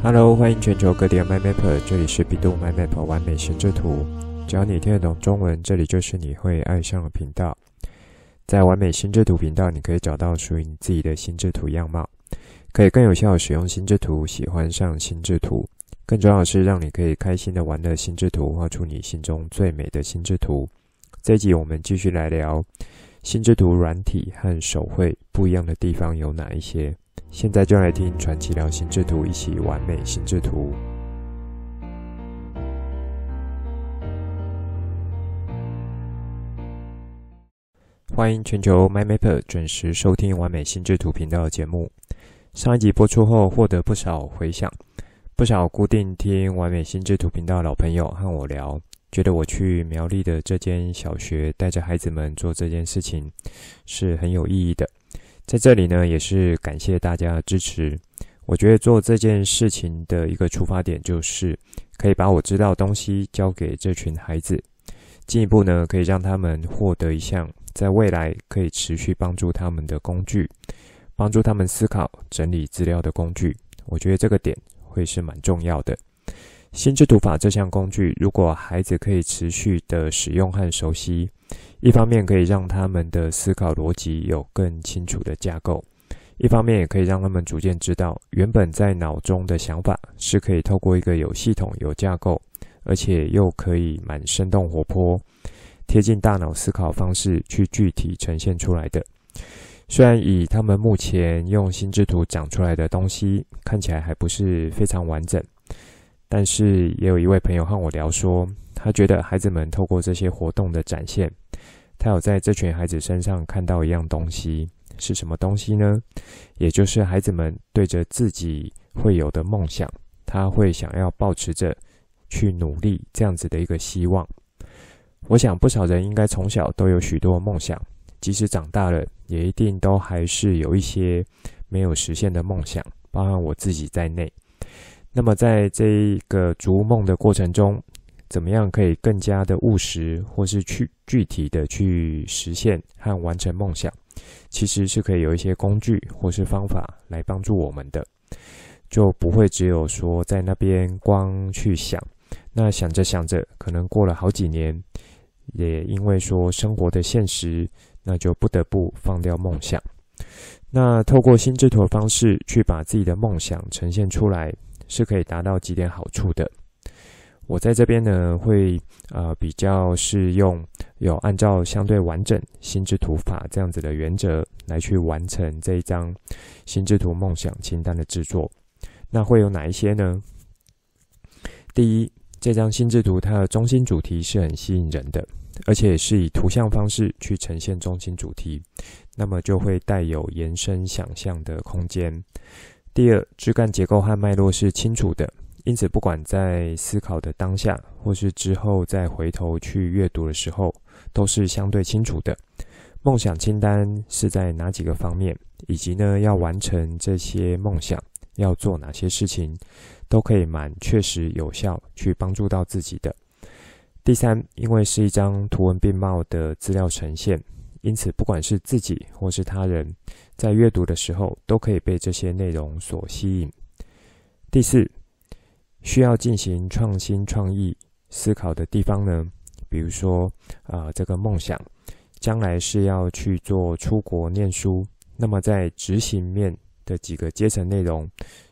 Hello，欢迎全球各地的 MyMapper，这里是 bEDU MyMap 完美心智图。只要你听得懂中文，这里就是你会爱上的频道。在完美心智图频道，你可以找到属于你自己的心智图样貌，可以更有效地使用心智图，喜欢上心智图。更重要的是，让你可以开心的玩乐心智图，画出你心中最美的心智图。这一集我们继续来聊心智图软体和手绘不一样的地方有哪一些。现在就来听传奇聊心智图，一起完美心智图。欢迎全球 MyMapper 准时收听完美心智图频道节目。上一集播出后，获得不少回响，不少固定听完美心智图频道的老朋友和我聊，觉得我去苗栗的这间小学带着孩子们做这件事情是很有意义的。在这里呢，也是感谢大家的支持。我觉得做这件事情的一个出发点，就是可以把我知道的东西交给这群孩子，进一步呢，可以让他们获得一项在未来可以持续帮助他们的工具，帮助他们思考、整理资料的工具。我觉得这个点会是蛮重要的。心智图法这项工具，如果孩子可以持续的使用和熟悉，一方面可以让他们的思考逻辑有更清楚的架构，一方面也可以让他们逐渐知道，原本在脑中的想法是可以透过一个有系统、有架构，而且又可以蛮生动活泼、贴近大脑思考方式去具体呈现出来的。虽然以他们目前用心智图讲出来的东西看起来还不是非常完整，但是也有一位朋友和我聊说，他觉得孩子们透过这些活动的展现。他有在这群孩子身上看到一样东西，是什么东西呢？也就是孩子们对着自己会有的梦想，他会想要保持着去努力这样子的一个希望。我想不少人应该从小都有许多梦想，即使长大了，也一定都还是有一些没有实现的梦想，包含我自己在内。那么在这个逐梦的过程中，怎么样可以更加的务实，或是去具体的去实现和完成梦想？其实是可以有一些工具或是方法来帮助我们的，就不会只有说在那边光去想，那想着想着，可能过了好几年，也因为说生活的现实，那就不得不放掉梦想。那透过心智图的方式去把自己的梦想呈现出来，是可以达到几点好处的。我在这边呢，会呃比较是用有按照相对完整心智图法这样子的原则来去完成这一张心智图梦想清单的制作。那会有哪一些呢？第一，这张心智图它的中心主题是很吸引人的，而且是以图像方式去呈现中心主题，那么就会带有延伸想象的空间。第二，枝干结构和脉络是清楚的。因此，不管在思考的当下，或是之后再回头去阅读的时候，都是相对清楚的。梦想清单是在哪几个方面，以及呢，要完成这些梦想要做哪些事情，都可以蛮确实有效去帮助到自己的。第三，因为是一张图文并茂的资料呈现，因此不管是自己或是他人，在阅读的时候，都可以被这些内容所吸引。第四。需要进行创新创意思考的地方呢，比如说啊、这个梦想将来是要去做出国念书，那么在执行面的几个阶层内容，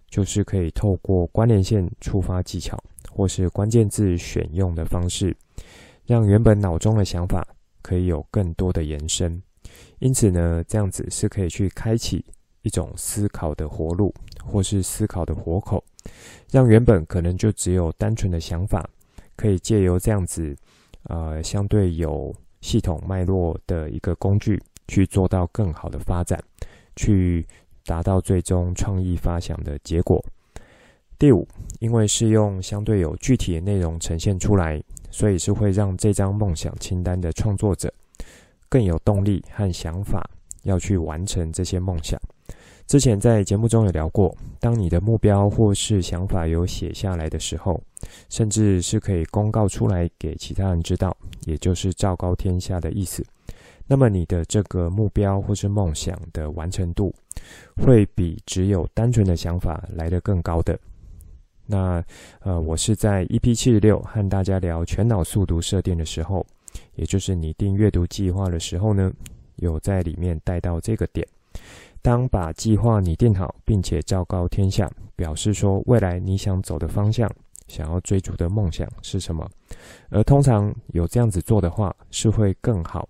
就是可以透过关联线触发技巧，或是关键字选用的方式，让原本脑中的想法可以有更多的延伸。因此呢，这样子是可以去开启一种思考的活路，或是思考的活口。让原本可能就只有单纯的想法，可以借由这样子，呃，相对有系统脉络的一个工具，去做到更好的发展，去达到最终创意发想的结果。第五，因为是用相对有具体的内容呈现出来，所以是会让这张梦想清单的创作者更有动力和想法，要去完成这些梦想。之前在节目中有聊过，当你的目标或是想法有写下来的时候，甚至是可以公告出来给其他人知道，也就是昭告天下的意思。那么你的这个目标或是梦想的完成度，会比只有单纯的想法来得更高的。那呃，我是在 EP 七十六和大家聊全脑速读设定的时候，也就是拟定阅读计划的时候呢，有在里面带到这个点。当把计划拟定好，并且昭告天下，表示说未来你想走的方向，想要追逐的梦想是什么？而通常有这样子做的话，是会更好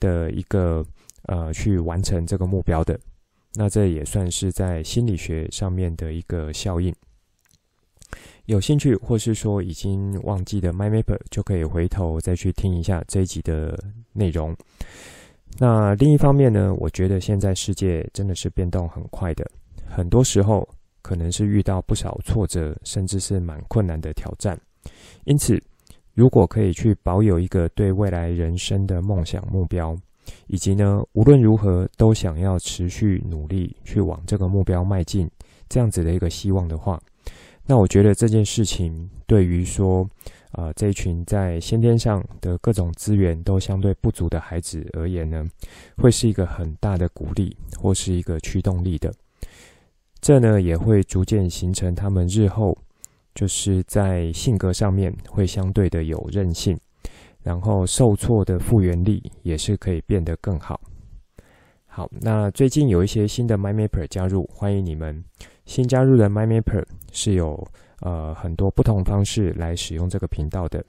的一个呃去完成这个目标的。那这也算是在心理学上面的一个效应。有兴趣或是说已经忘记的 MyMapper，就可以回头再去听一下这一集的内容。那另一方面呢，我觉得现在世界真的是变动很快的，很多时候可能是遇到不少挫折，甚至是蛮困难的挑战。因此，如果可以去保有一个对未来人生的梦想目标，以及呢，无论如何都想要持续努力去往这个目标迈进，这样子的一个希望的话。那我觉得这件事情对于说，呃，这一群在先天上的各种资源都相对不足的孩子而言呢，会是一个很大的鼓励或是一个驱动力的。这呢也会逐渐形成他们日后就是在性格上面会相对的有韧性，然后受挫的复原力也是可以变得更好。好，那最近有一些新的 MyMapper 加入，欢迎你们。新加入的 MyMapper 是有呃很多不同方式来使用这个频道的。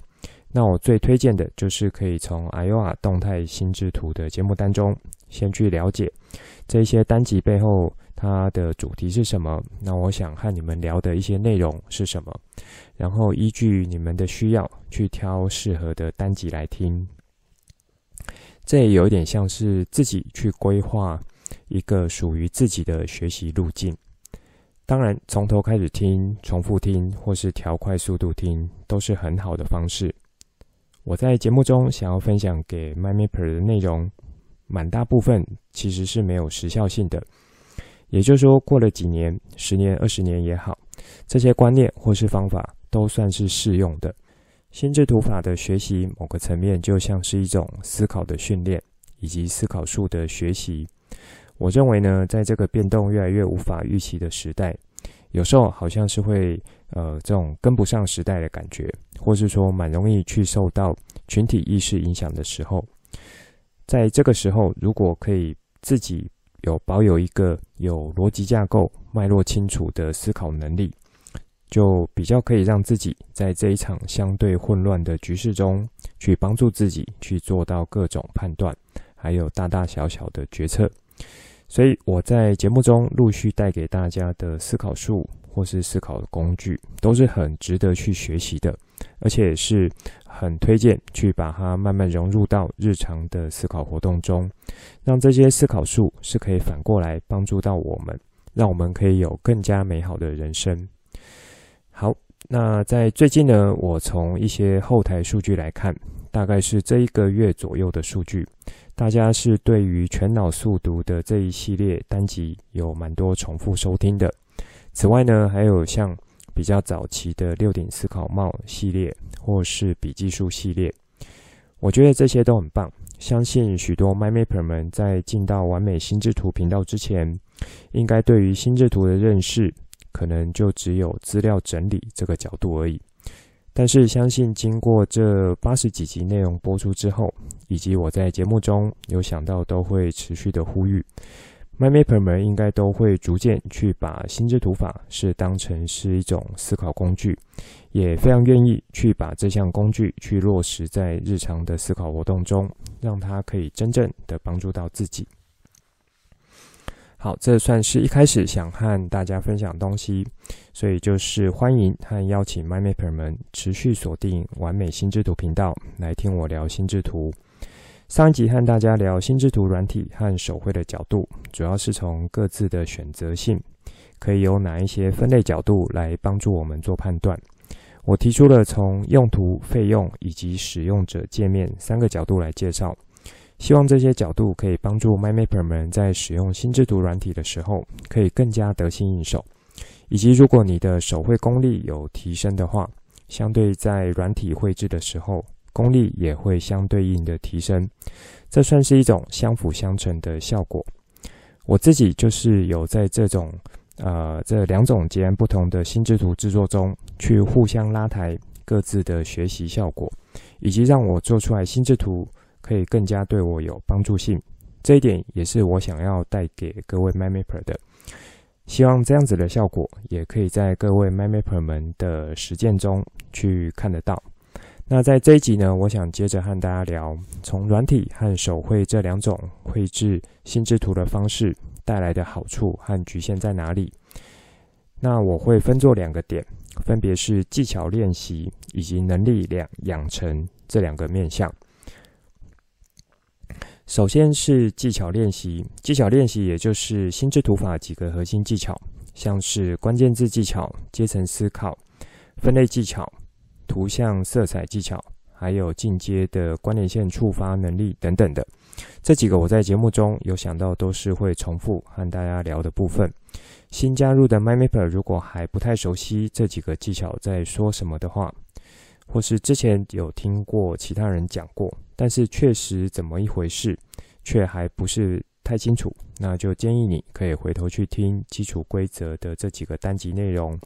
那我最推荐的就是可以从 Iowa 动态心智图的节目当中先去了解这些单集背后它的主题是什么。那我想和你们聊的一些内容是什么，然后依据你们的需要去挑适合的单集来听。这也有点像是自己去规划一个属于自己的学习路径。当然，从头开始听、重复听，或是调快速度听，都是很好的方式。我在节目中想要分享给 MyMapper 的内容，蛮大部分其实是没有时效性的。也就是说，过了几年、十年、二十年也好，这些观念或是方法都算是适用的。心智图法的学习，某个层面就像是一种思考的训练，以及思考术的学习。我认为呢，在这个变动越来越无法预期的时代，有时候好像是会呃这种跟不上时代的感觉，或是说蛮容易去受到群体意识影响的时候，在这个时候，如果可以自己有保有一个有逻辑架构、脉络清楚的思考能力，就比较可以让自己在这一场相对混乱的局势中，去帮助自己去做到各种判断，还有大大小小的决策。所以我在节目中陆续带给大家的思考术或是思考的工具，都是很值得去学习的，而且是很推荐去把它慢慢融入到日常的思考活动中，让这些思考术是可以反过来帮助到我们，让我们可以有更加美好的人生。好，那在最近呢，我从一些后台数据来看，大概是这一个月左右的数据。大家是对于全脑速读的这一系列单集有蛮多重复收听的。此外呢，还有像比较早期的六顶思考帽系列，或是笔记术系列，我觉得这些都很棒。相信许多 MyMapper 们在进到完美心智图频道之前，应该对于心智图的认识，可能就只有资料整理这个角度而已。但是，相信经过这八十几集内容播出之后，以及我在节目中有想到，都会持续的呼吁，MyMapper 们应该都会逐渐去把心智图法是当成是一种思考工具，也非常愿意去把这项工具去落实在日常的思考活动中，让它可以真正的帮助到自己。好，这算是一开始想和大家分享东西，所以就是欢迎和邀请 my maper 们持续锁定完美心智图频道来听我聊心智图。上一集和大家聊心智图软体和手绘的角度，主要是从各自的选择性，可以有哪一些分类角度来帮助我们做判断。我提出了从用途、费用以及使用者界面三个角度来介绍。希望这些角度可以帮助 MyMapper 们在使用心智图软体的时候，可以更加得心应手。以及如果你的手绘功力有提升的话，相对在软体绘制的时候，功力也会相对应的提升。这算是一种相辅相成的效果。我自己就是有在这种呃这两种截然不同的心智图制作中去互相拉抬各自的学习效果，以及让我做出来心智图可以更加对我有帮助性。这一点也是我想要带给各位 mapper 的。希望这样子的效果也可以在各位 mapper 们的实践中去看得到。那在这一集呢，我想接着和大家聊，从软体和手绘这两种绘制心智图的方式带来的好处和局限在哪里？那我会分作两个点，分别是技巧练习以及能力两养成这两个面向。首先是技巧练习，技巧练习也就是心智图法几个核心技巧，像是关键字技巧、阶层思考、分类技巧。图像色彩技巧，还有进阶的关联线触发能力等等的，这几个我在节目中有想到，都是会重复和大家聊的部分。新加入的 MyMapper 如果还不太熟悉这几个技巧在说什么的话，或是之前有听过其他人讲过，但是确实怎么一回事，却还不是太清楚，那就建议你可以回头去听基础规则的这几个单集内容。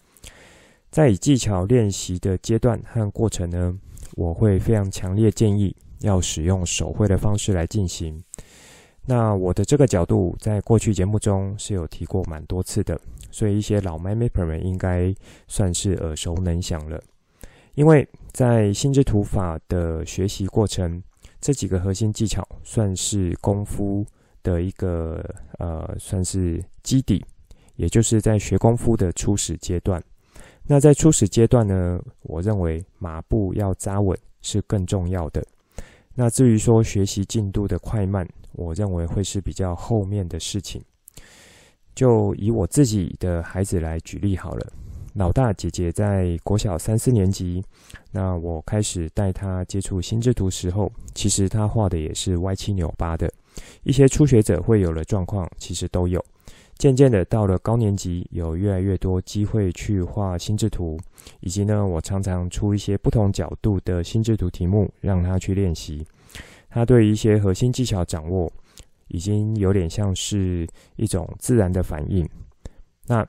在以技巧练习的阶段和过程呢，我会非常强烈建议要使用手绘的方式来进行。那我的这个角度在过去节目中是有提过蛮多次的，所以一些老 MindMapper 们应该算是耳熟能详了。因为在心智图法的学习过程，这几个核心技巧算是功夫的一个呃，算是基底，也就是在学功夫的初始阶段。那在初始阶段呢，我认为马步要扎稳是更重要的。那至于说学习进度的快慢，我认为会是比较后面的事情。就以我自己的孩子来举例好了，老大姐姐在国小三四年级，那我开始带她接触心智图时候，其实她画的也是歪七扭八的，一些初学者会有的状况，其实都有。渐渐的，到了高年级，有越来越多机会去画心智图，以及呢，我常常出一些不同角度的心智图题目，让她去练习。她对一些核心技巧掌握，已经有点像是一种自然的反应。那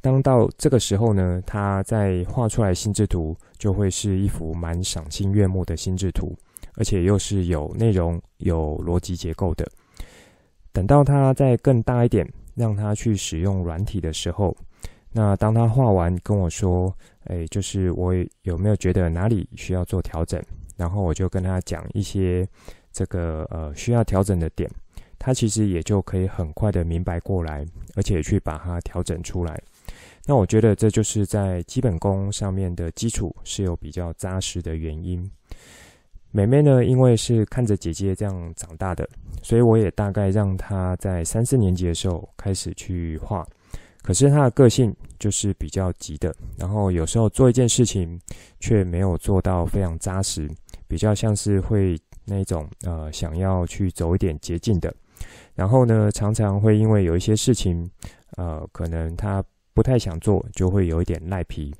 当到这个时候呢，他在画出来心智图，就会是一幅蛮赏心悦目的心智图，而且又是有内容、有逻辑结构的。等到他再更大一点，让他去使用软体的时候，那当他画完跟我说：“哎，就是我有没有觉得哪里需要做调整？”然后我就跟他讲一些这个呃需要调整的点，他其实也就可以很快的明白过来，而且去把它调整出来。那我觉得这就是在基本功上面的基础是有比较扎实的原因。妹妹呢，因为是看着姐姐这样长大的，所以我也大概让她在三四年级的时候开始去画。可是她的个性就是比较急的，然后有时候做一件事情却没有做到非常扎实，比较像是会那种呃想要去走一点捷径的。然后呢，常常会因为有一些事情，呃，可能她不太想做，就会有一点赖皮。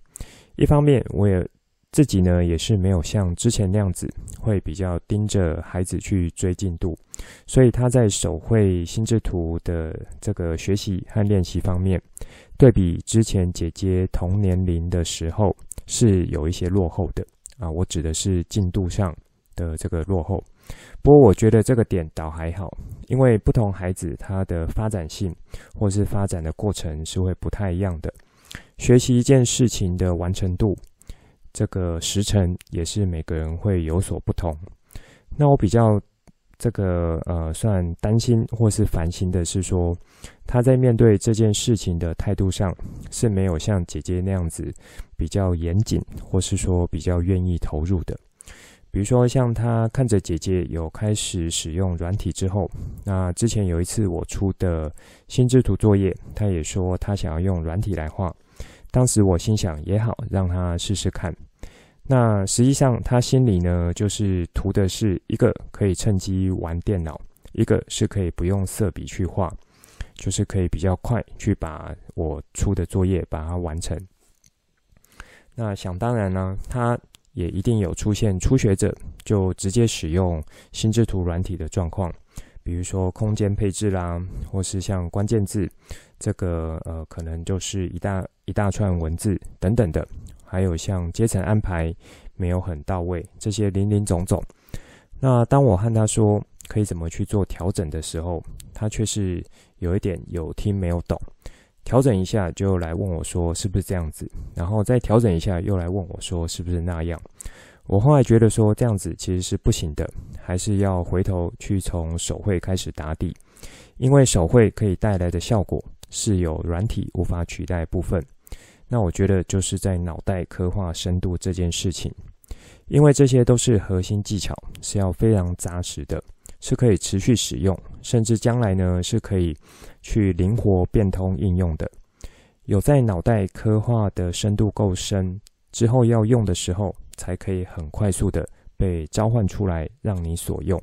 一方面我也。自己呢，也是没有像之前那样子，会比较盯着孩子去追进度，所以他在手绘心智图的这个学习和练习方面，对比之前姐姐同年龄的时候，是有一些落后的啊。我指的是进度上的这个落后。不过我觉得这个点倒还好，因为不同孩子他的发展性或是发展的过程是会不太一样的，学习一件事情的完成度。这个时程也是每个人会有所不同。那我比较这个呃算担心或是烦心的是说，他在面对这件事情的态度上是没有像姐姐那样子比较严谨，或是说比较愿意投入的。比如说像他看着姐姐有开始使用软体之后，那之前有一次我出的心智图作业，他也说他想要用软体来画。当时我心想也好，让他试试看。那实际上他心里呢，就是图的是一个可以趁机玩电脑，一个是可以不用色笔去画，就是可以比较快去把我出的作业把它完成。那想当然呢，他也一定有出现初学者就直接使用心智图软体的状况，比如说空间配置啦，或是像关键字，这个呃可能就是一大一大串文字等等的，还有像阶层安排没有很到位，这些林林总总。那当我和他说可以怎么去做调整的时候，他却是有一点有听没有懂，调整一下就来问我说是不是这样子，然后再调整一下又来问我说是不是那样。我后来觉得说这样子其实是不行的，还是要回头去从手绘开始打底，因为手绘可以带来的效果是有软体无法取代部分。那我觉得就是在脑袋刻画深度这件事情，因为这些都是核心技巧，是要非常扎实的，是可以持续使用，甚至将来呢是可以去灵活变通应用的。有在脑袋刻画的深度够深之后，要用的时候。才可以很快速的被召唤出来，让你所用。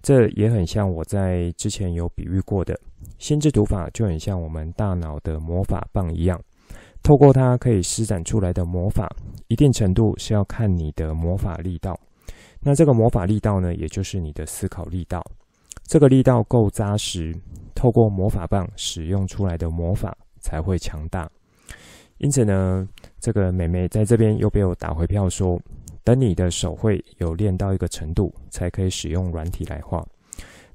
这也很像我在之前有比喻过的，心智读法就很像我们大脑的魔法棒一样，透过它可以施展出来的魔法，一定程度是要看你的魔法力道。那这个魔法力道呢，也就是你的思考力道。这个力道够扎实，透过魔法棒使用出来的魔法才会强大。因此呢，这个美眉在这边又被我打回票说，等你的手绘有练到一个程度，才可以使用软体来画。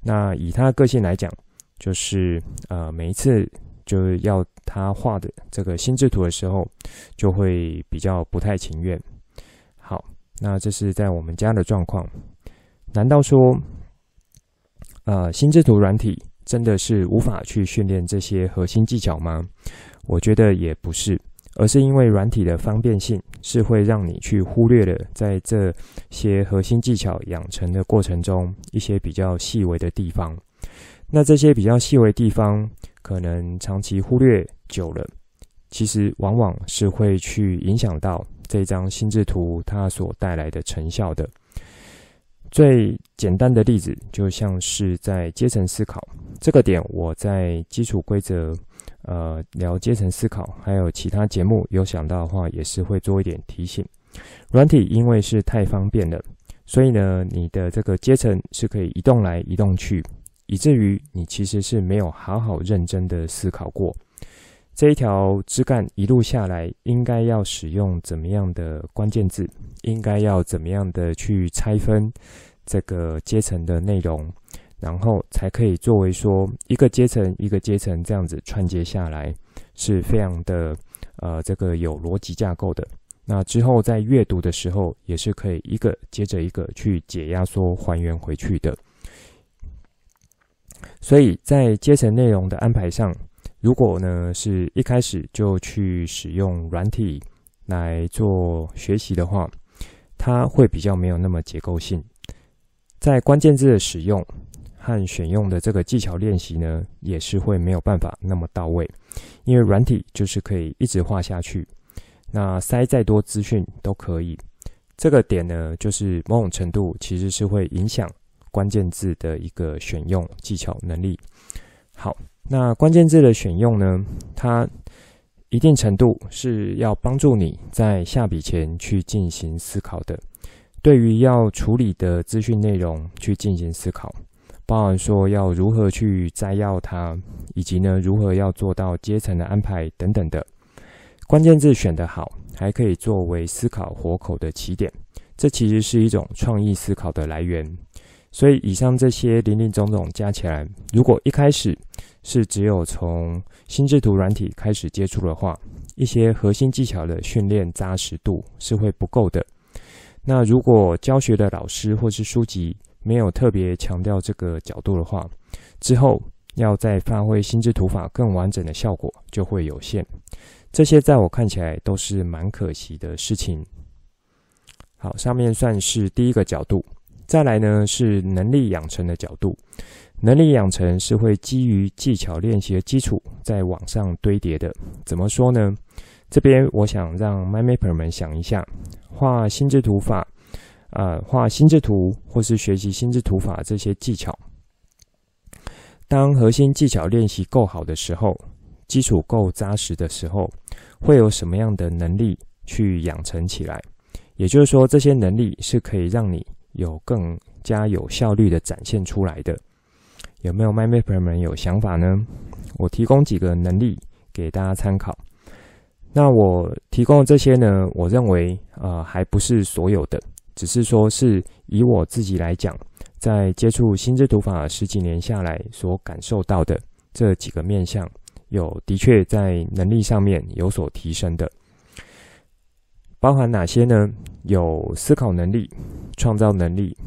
那以她的个性来讲，就是呃每一次就要她画的这个心智图的时候，就会比较不太情愿。好，那这是在我们家的状况。难道说，呃心智图软体真的是无法去训练这些核心技巧吗？我觉得也不是。而是因为软体的方便性是会让你去忽略了在这些核心技巧养成的过程中一些比较细微的地方。那这些比较细微地方，可能长期忽略久了，其实往往是会去影响到这张心智图它所带来的成效的。最简单的例子，就像是在阶层思考这个点，我在基础规则。呃，聊阶层思考，还有其他节目有想到的话，也是会做一点提醒。软体因为是太方便了，所以呢，你的这个阶层是可以移动来移动去，以至于你其实是没有好好认真的思考过这一条枝干一路下来应该要使用怎么样的关键字，应该要怎么样的去拆分这个阶层的内容。然后才可以作为说一个阶层一个阶层这样子串接下来，是非常的呃这个有逻辑架构的。那之后在阅读的时候，也是可以一个接着一个去解压缩还原回去的。所以在阶层内容的安排上，如果呢是一开始就去使用软体来做学习的话，它会比较没有那么结构性。在关键字的使用。和选用的这个技巧练习呢，也是会没有办法那么到位，因为软体就是可以一直画下去，那塞再多资讯都可以。这个点呢，就是某种程度其实是会影响关键字的一个选用技巧能力。好，那关键字的选用呢，它一定程度是要帮助你在下笔前去进行思考的，对于要处理的资讯内容去进行思考。包含说要如何去摘要它，以及呢如何要做到阶层的安排等等的关键字选得好，还可以作为思考活口的起点。这其实是一种创意思考的来源。所以以上这些林林总总加起来，如果一开始是只有从心智图软体开始接触的话，一些核心技巧的训练扎实度是会不够的。那如果教学的老师或是书籍，没有特别强调这个角度的话，之后要再发挥心智图法更完整的效果就会有限。这些在我看起来都是蛮可惜的事情。好，上面算是第一个角度。再来呢是能力养成的角度。能力养成是会基于技巧练习的基础在往上堆叠的。怎么说呢？这边我想让 MyMapper 们想一下，画心智图法。呃，画心智图或是学习心智图法这些技巧，当核心技巧练习够好的时候，基础够扎实的时候，会有什么样的能力去养成起来？也就是说，这些能力是可以让你有更加有效率的展现出来的。有没有 MyMapper 们有想法呢？我提供几个能力给大家参考。那我提供的这些呢，我认为呃还不是所有的，只是说是以我自己来讲，在接触心智图法十几年下来所感受到的这几个面向，有的确在能力上面有所提升的。包含哪些呢？有思考能力、创造能力、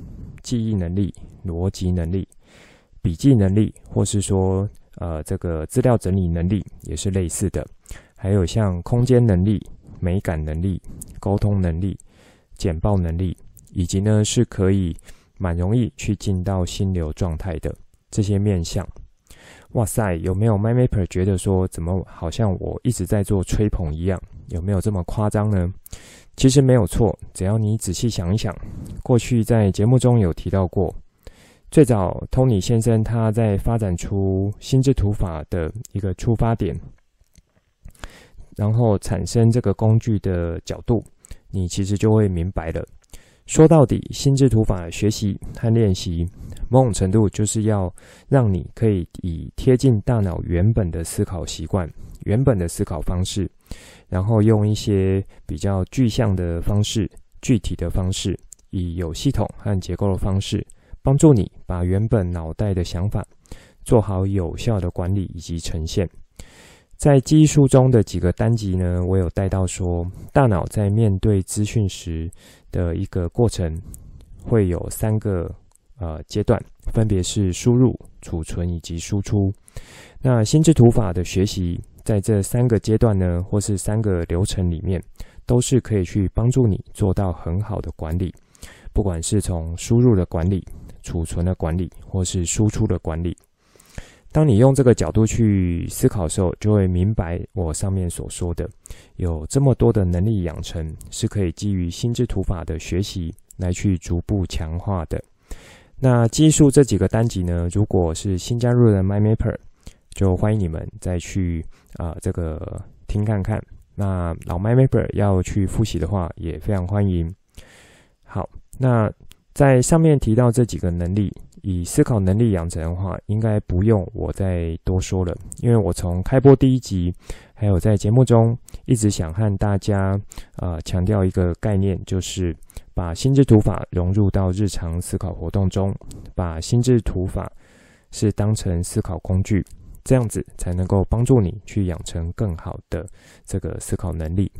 记忆能力、逻辑能力、笔记能力，或是说呃这个资料整理能力也是类似的。还有像空间能力、美感能力、沟通能力、简报能力，以及呢是可以蛮容易去进到心流状态的这些面向。哇塞，有没有 MyMapper 觉得说怎么好像我一直在做吹捧一样？有没有这么夸张呢？其实没有错，只要你仔细想一想，过去在节目中有提到过，最早 Tony 先生他在发展出心智图法的一个出发点，然后产生这个工具的角度，你其实就会明白了。说到底，心智图法学习和练习，某种程度就是要让你可以以贴近大脑原本的思考习惯、原本的思考方式，然后用一些比较具象的方式、具体的方式，以有系统和结构的方式，帮助你把原本脑袋的想法做好有效的管理以及呈现。在记忆术中的几个单集呢，我有带到说，大脑在面对资讯时的一个过程，会有三个呃阶段，分别是输入、储存以及输出。那心智图法的学习，在这三个阶段呢，或是三个流程里面，都是可以去帮助你做到很好的管理，不管是从输入的管理、储存的管理，或是输出的管理。当你用这个角度去思考的时候，就会明白我上面所说的，有这么多的能力养成是可以基于心智图法的学习来去逐步强化的。那基数这几个单集呢，如果是新加入的 MyMapper，就欢迎你们再去啊、这个听看看。那老 MyMapper 要去复习的话，也非常欢迎。好，那在上面提到这几个能力。以思考能力养成的话，应该不用我再多说了，因为我从开播第一集，还有在节目中一直想和大家呃强调一个概念，就是把心智图法融入到日常思考活动中，把心智图法是当成思考工具，这样子才能够帮助你去养成更好的这个思考能力。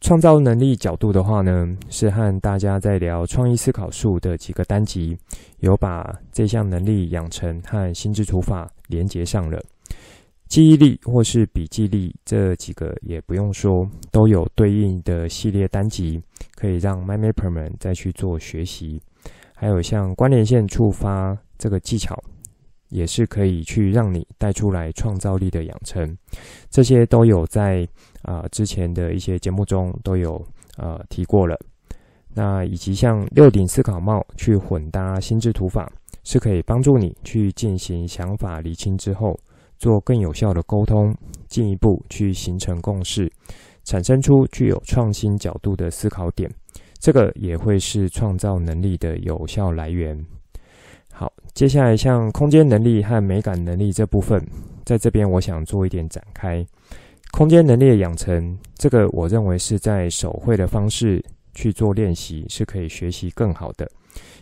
创造能力角度的话呢，是和大家在聊创意思考术的几个单集，有把这项能力养成和心智图法连接上了。记忆力或是笔记力这几个也不用说，都有对应的系列单集，可以让 MyMapper 们再去做学习。还有像关联线触发这个技巧。也是可以去让你带出来创造力的养成，这些都有在啊、之前的一些节目中都有呃提过了。那以及像六顶思考帽去混搭心智图法，是可以帮助你去进行想法厘清之后，做更有效的沟通，进一步去形成共识，产生出具有创新角度的思考点。这个也会是创造能力的有效来源。好，接下来像空间能力和美感能力这部分，在这边我想做一点展开。空间能力的养成，这个我认为是在手绘的方式去做练习，是可以学习更好的。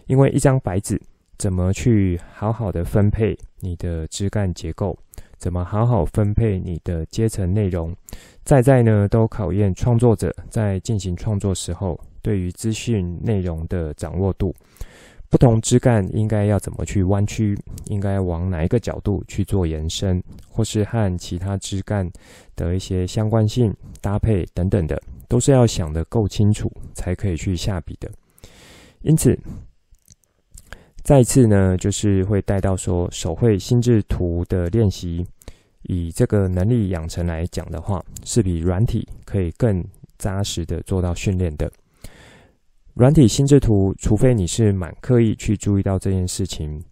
因为一张白纸，怎么去好好的分配你的枝干结构，怎么好好分配你的阶层内容，在在呢都考验创作者在进行创作时候对于资讯内容的掌握度。不同枝干应该要怎么去弯曲，应该往哪一个角度去做延伸，或是和其他枝干的一些相关性搭配等等的，都是要想得够清楚才可以去下笔的。因此，再次呢，就是会带到说手绘心智图的练习，以这个能力养成来讲的话，是比软体可以更扎实的做到训练的。软体心智图，除非你是蛮刻意去注意到这件事情，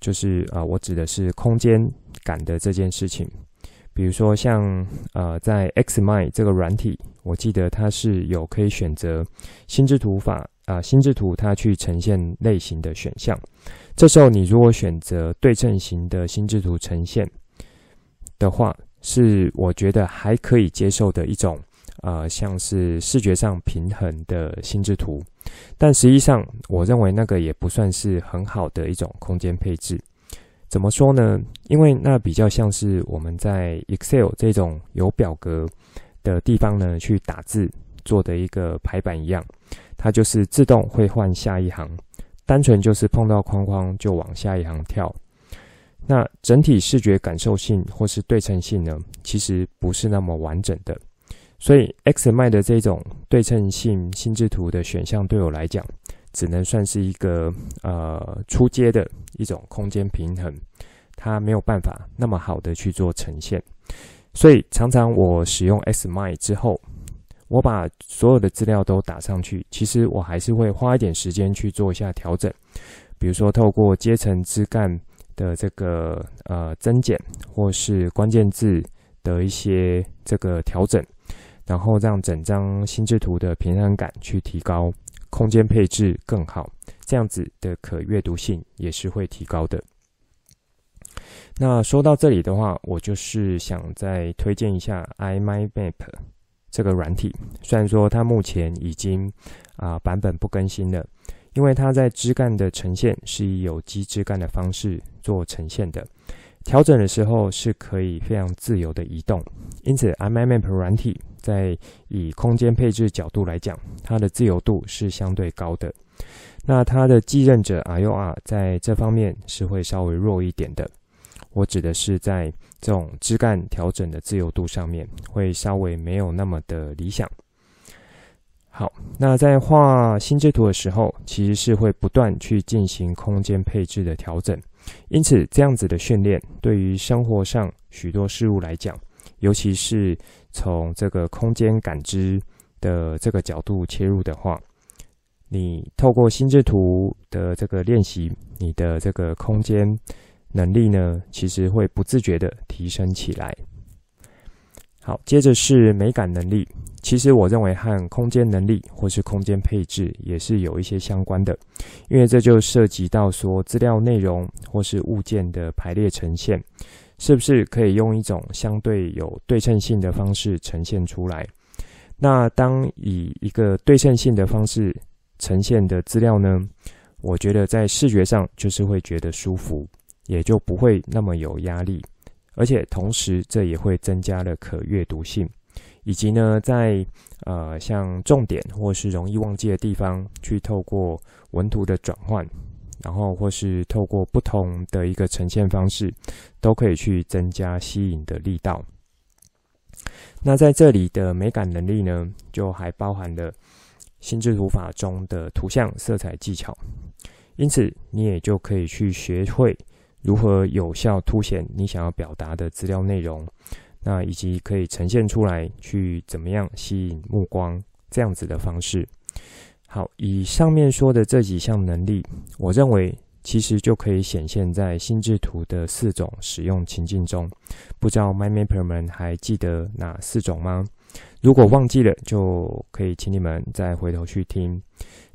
就是啊、我指的是空间感的这件事情。比如说像呃，在 Xmind 这个软体，我记得它是有可以选择心智图法啊、心智图它去呈现类型的选项。这时候你如果选择对称型的心智图呈现的话，是我觉得还可以接受的一种，呃，像是视觉上平衡的心智图。但实际上，我认为那个也不算是很好的一种空间配置。怎么说呢？因为那比较像是我们在 Excel 这种有表格的地方呢，去打字做的一个排版一样，它就是自动会换下一行，单纯就是碰到框框就往下一行跳。那整体视觉感受性或是对称性呢，其实不是那么完整的。所以 xmi 的这种对称性心智图的选项，对我来讲，只能算是一个呃初阶的一种空间平衡，它没有办法那么好的去做呈现。所以常常我使用 xmi 之后，我把所有的资料都打上去，其实我还是会花一点时间去做一下调整，比如说透过阶层枝干的这个呃增减，或是关键字的一些这个调整，然后让整张心智图的平衡感去提高。空间配置更好，这样子的可阅读性也是会提高的。那说到这里的话，我就是想再推荐一下 iMindMap 这个软体。虽然说它目前已经啊、版本不更新了，因为它在枝干的呈现是以有机枝干的方式做呈现的，调整的时候是可以非常自由的移动，因此 iMap 软体。在以空间配置角度来讲，它的自由度是相对高的。那它的继任者 IOR 在这方面是会稍微弱一点的。我指的是在这种枝干调整的自由度上面，会稍微没有那么的理想。好，那在画心智图的时候，其实是会不断去进行空间配置的调整。因此，这样子的训练对于生活上许多事物来讲，尤其是从这个空间感知的这个角度切入的话，你透过心智图的这个练习，你的这个空间能力呢，其实会不自觉的提升起来。好，接着是美感能力。其实我认为和空间能力或是空间配置也是有一些相关的，因为这就涉及到说资料内容或是物件的排列呈现。是不是可以用一种相对有对称性的方式呈现出来？那当以一个对称性的方式呈现的资料呢，我觉得在视觉上就是会觉得舒服，也就不会那么有压力，而且同时这也会增加了可阅读性，以及呢，在呃像重点或是容易忘记的地方，去透过文图的转换。然后，或是透过不同的一个呈现方式，都可以去增加吸引的力道。那在这里的美感能力呢，就还包含了心智图法中的图像色彩技巧。因此，你也就可以去学会如何有效凸显你想要表达的资料内容，那以及可以呈现出来，去怎么样吸引目光这样子的方式。好，以上面说的这几项能力，我认为其实就可以显现在心智图的四种使用情境中。不知道 MindMapper 们还记得哪四种吗？如果忘记了，就可以请你们再回头去听。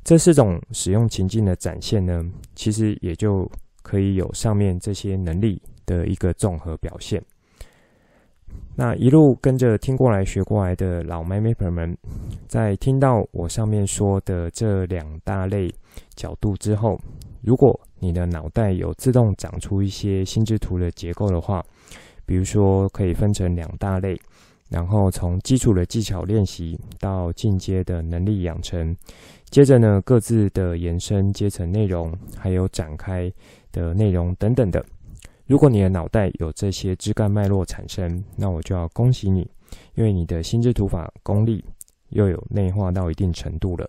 这四种使用情境的展现呢，其实也就可以有上面这些能力的一个综合表现。那一路跟着听过来学过来的老 My Mapper 们，在听到我上面说的这两大类角度之后，如果你的脑袋有自动长出一些心智图的结构的话，比如说可以分成两大类，然后从基础的技巧练习到进阶的能力养成，接着呢各自的延伸阶层内容，还有展开的内容等等的。如果你的脑袋有这些枝干脉络产生，那我就要恭喜你，因为你的心智图法功力又有内化到一定程度了。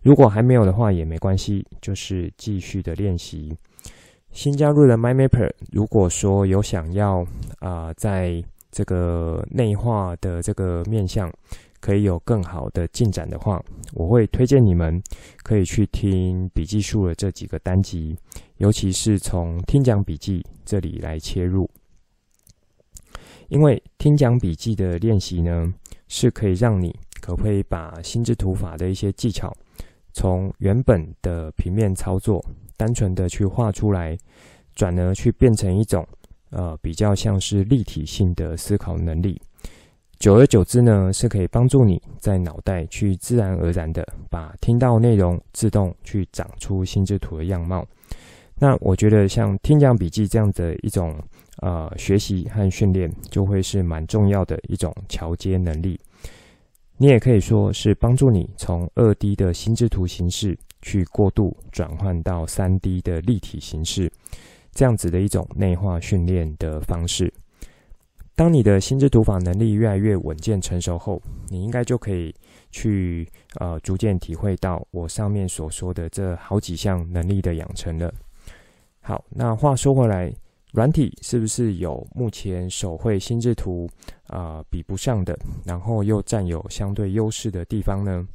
如果还没有的话也没关系，就是继续的练习。新加入的 MyMapper，如果说有想要啊、在这个内化的这个面向。可以有更好的进展的话，我会推荐你们可以去听笔记术的这几个单集，尤其是从听讲笔记这里来切入，因为听讲笔记的练习呢，是可以让你可不可以把心智图法的一些技巧从原本的平面操作，单纯的去画出来，转而去变成一种呃比较像是立体性的思考能力。久而久之呢，是可以帮助你在脑袋去自然而然的把听到内容自动去长出心智图的样貌。那我觉得像听讲笔记这样的一种呃学习和训练，就会是蛮重要的一种桥接能力。你也可以说是帮助你从二 D 的心智图形式去过渡转换到三 D 的立体形式，这样子的一种内化训练的方式。当你的心智图法能力越来越稳健成熟后，你应该就可以去呃逐渐体会到我上面所说的这好几项能力的养成了。好，那话说回来，软体是不是有目前手绘心智图啊、比不上的，然后又占有相对优势的地方呢？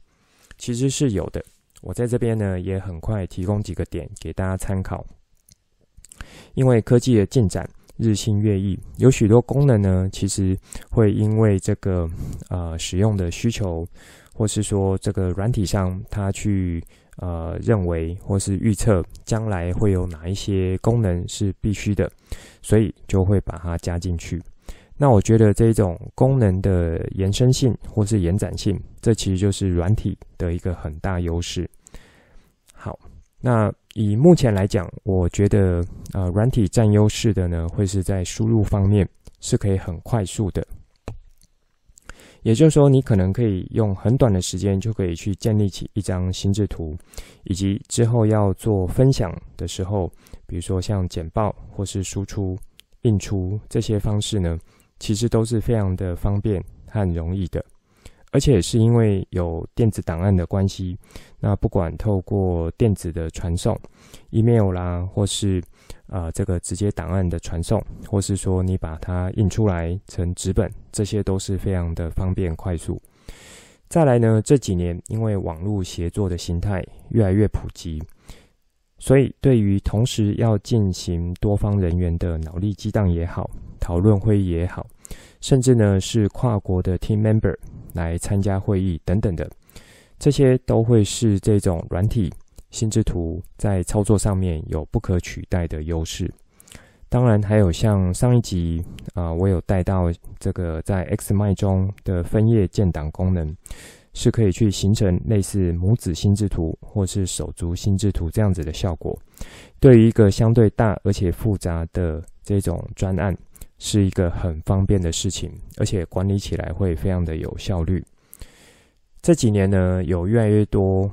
其实是有的。我在这边呢也很快提供几个点给大家参考，因为科技的进展。日新月异，有许多功能呢，其实会因为这个呃使用的需求，或是说这个软体上它去呃认为或是预测将来会有哪一些功能是必须的，所以就会把它加进去。那我觉得这种功能的延伸性或是延展性，这其实就是软体的一个很大优势。好，那。以目前来讲，我觉得呃，软体占优势的呢，会是在输入方面是可以很快速的。也就是说，你可能可以用很短的时间就可以去建立起一张心智图，以及之后要做分享的时候，比如说像简报或是输出、印出这些方式呢，其实都是非常的方便和容易的。而且是因为有电子档案的关系，那不管透过电子的传送，email 啦，或是啊、呃、这个直接档案的传送，或是说你把它印出来成纸本，这些都是非常的方便快速。再来呢，这几年因为网络协作的形态越来越普及，所以对于同时要进行多方人员的脑力激荡也好，讨论会议也好，甚至呢是跨国的 team member。来参加会议等等的，这些都会是这种软体心智图在操作上面有不可取代的优势。当然，还有像上一集啊、我有带到这个在 X m i 中的分页建档功能，是可以去形成类似母子心智图或是手足心智图这样子的效果。对于一个相对大而且复杂的这种专案，是一个很方便的事情，而且管理起来会非常的有效率。这几年呢，有越来越多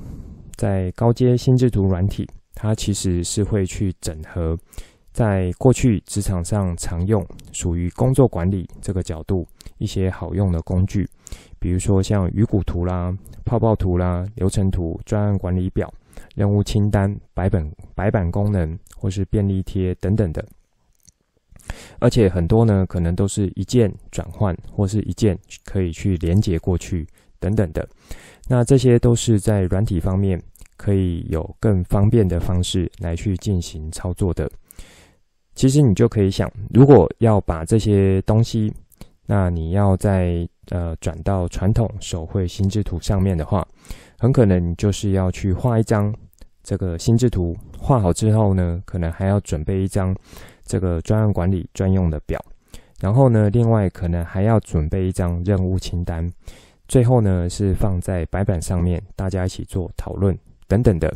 在高阶心智图软体，它其实是会去整合在过去职场上常用、属于工作管理这个角度一些好用的工具，比如说像鱼骨图啦、泡泡图啦、流程图、专案管理表、任务清单、白本白板功能或是便利贴等等的。而且很多呢，可能都是一键转换，或是一键可以去连接过去等等的。那这些都是在软体方面可以有更方便的方式来去进行操作的。其实你就可以想，如果要把这些东西，那你要在呃转到传统手绘心智图上面的话，很可能就是要去画一张这个心智图，画好之后呢，可能还要准备一张。这个专案管理专用的表，然后呢，另外可能还要准备一张任务清单，最后呢是放在白板上面，大家一起做讨论等等的。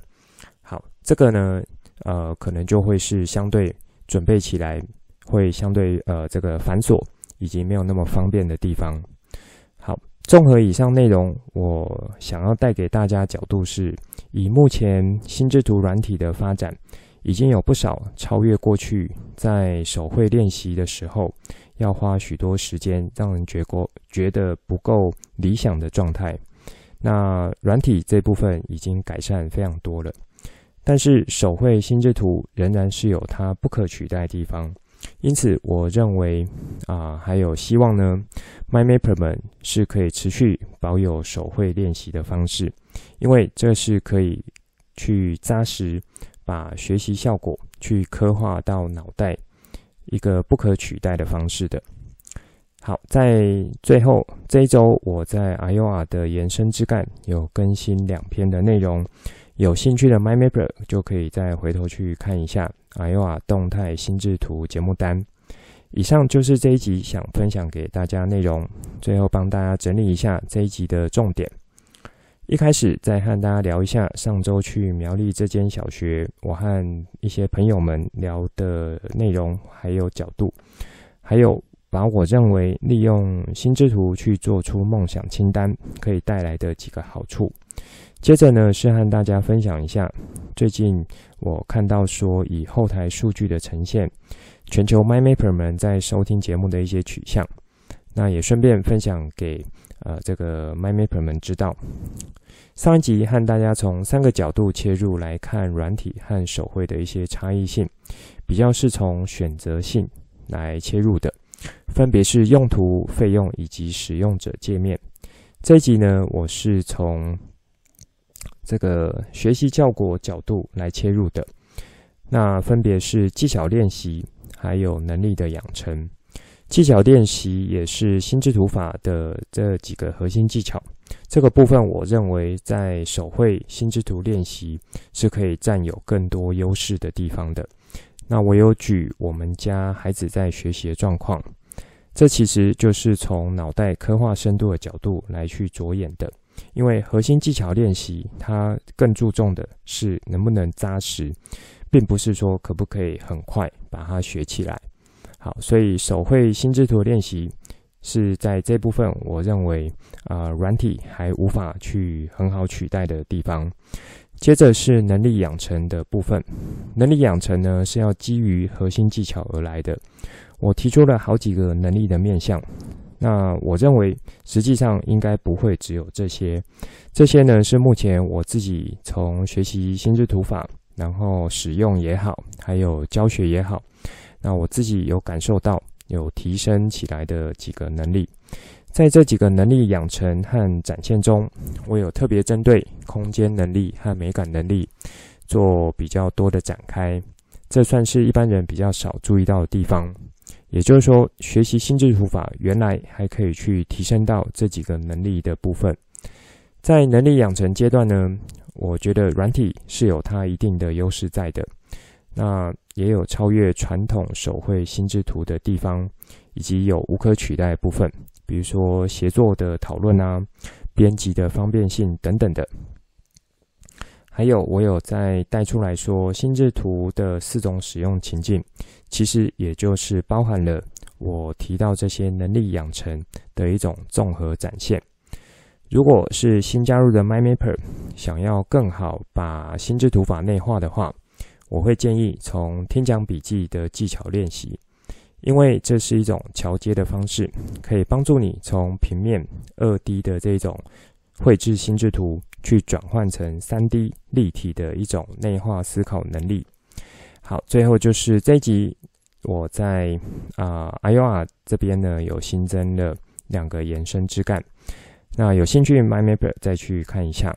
好，这个呢，呃，可能就会是相对准备起来会相对呃这个繁琐以及没有那么方便的地方。好，综合以上内容，我想要带给大家角度是，以目前心智图软体的发展。已经有不少超越过去在手绘练习的时候要花许多时间，让人觉过觉得不够理想的状态。那软体这部分已经改善非常多了，但是手绘心智图仍然是有它不可取代的地方。因此，我认为啊，还有希望呢，My Mapper 们是可以持续保有手绘练习的方式，因为这是可以去扎实。把学习效果去刻画到脑袋，一个不可取代的方式的。好，在最后这一周，我在 ioa 的延伸枝干有更新两篇的内容，有兴趣的 MyMapper 就可以再回头去看一下 Iowa 动态心智图节目单。以上就是这一集想分享给大家内容，最后帮大家整理一下这一集的重点。一开始再和大家聊一下上周去苗栗这间小学，我和一些朋友们聊的内容，还有角度，还有把我认为利用心智图去做出梦想清单可以带来的几个好处。接着呢，是和大家分享一下最近我看到说以后台数据的呈现。全球 MyMapper 们在收听节目的一些取向，那也顺便分享给呃这个 MyMapper 们知道。上一集和大家从三个角度切入来看软体和手绘的一些差异性，比较是从选择性来切入的，分别是用途、费用以及使用者界面。这一集呢，我是从这个学习效果角度来切入的，那分别是技巧练习。还有能力的养成，技巧练习也是心智图法的这几个核心技巧。这个部分，我认为在手绘心智图练习是可以占有更多优势的地方的。那我有举我们家孩子在学习的状况，这其实就是从脑袋刻画深度的角度来去着眼的。因为核心技巧练习，它更注重的是能不能扎实。并不是说可不可以很快把它学起来。所以手绘心智图练习是在这部分，我认为啊，软体还无法去很好取代的地方。接着是能力养成的部分，能力养成呢是要基于核心技巧而来的。我提出了好几个能力的面向，那我认为实际上应该不会只有这些，这些呢是目前我自己从学习心智图法。然后使用也好，还有教学也好，那我自己有感受到有提升起来的几个能力，在这几个能力养成和展现中，我有特别针对空间能力和美感能力做比较多的展开，这算是一般人比较少注意到的地方。也就是说，学习心智图法原来还可以去提升到这几个能力的部分，在能力养成阶段呢，我觉得软体是有它一定的优势在的，那也有超越传统手绘心智图的地方，以及有无可取代的部分，比如说协作的讨论啊、编辑的方便性等等的。还有我有再带出来说，心智图的四种使用情境，其实也就是包含了我提到这些能力养成的一种综合展现。如果是新加入的 MyMapper，想要更好把心智图法内化的话，我会建议从听讲笔记的技巧练习，因为这是一种桥接的方式，可以帮助你从平面二 D 的这种绘制心智图，去转换成三 D 立体的一种内化思考能力。好，最后就是这一集我在啊 Iowa 这边呢有新增了两个延伸枝干。那有兴趣 my map 再去看一下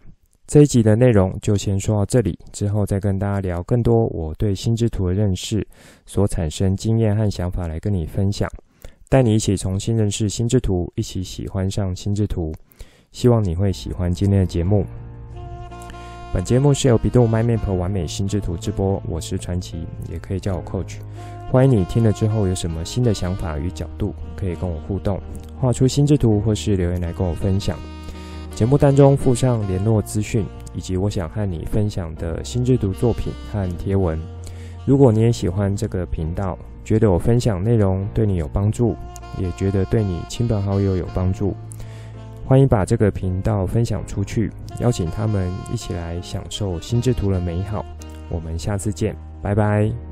这一集的内容，就先说到这里，之后再跟大家聊更多我对心智图的认识所产生经验和想法来跟你分享，带你一起重新认识心智图，一起喜欢上心智图。希望你会喜欢今天的节目。本节目是由 bEDU MyMapper 玩美心智图直播，我是传奇，也可以叫我 Coach。欢迎你听了之后有什么新的想法与角度，可以跟我互动。画出心智图，或是留言来跟我分享。节目当中附上联络资讯，以及我想和你分享的心智图作品和贴文。如果你也喜欢这个频道，觉得我分享内容对你有帮助，也觉得对你亲朋好友有帮助，欢迎把这个频道分享出去，邀请他们一起来享受心智图的美好。我们下次见，拜拜。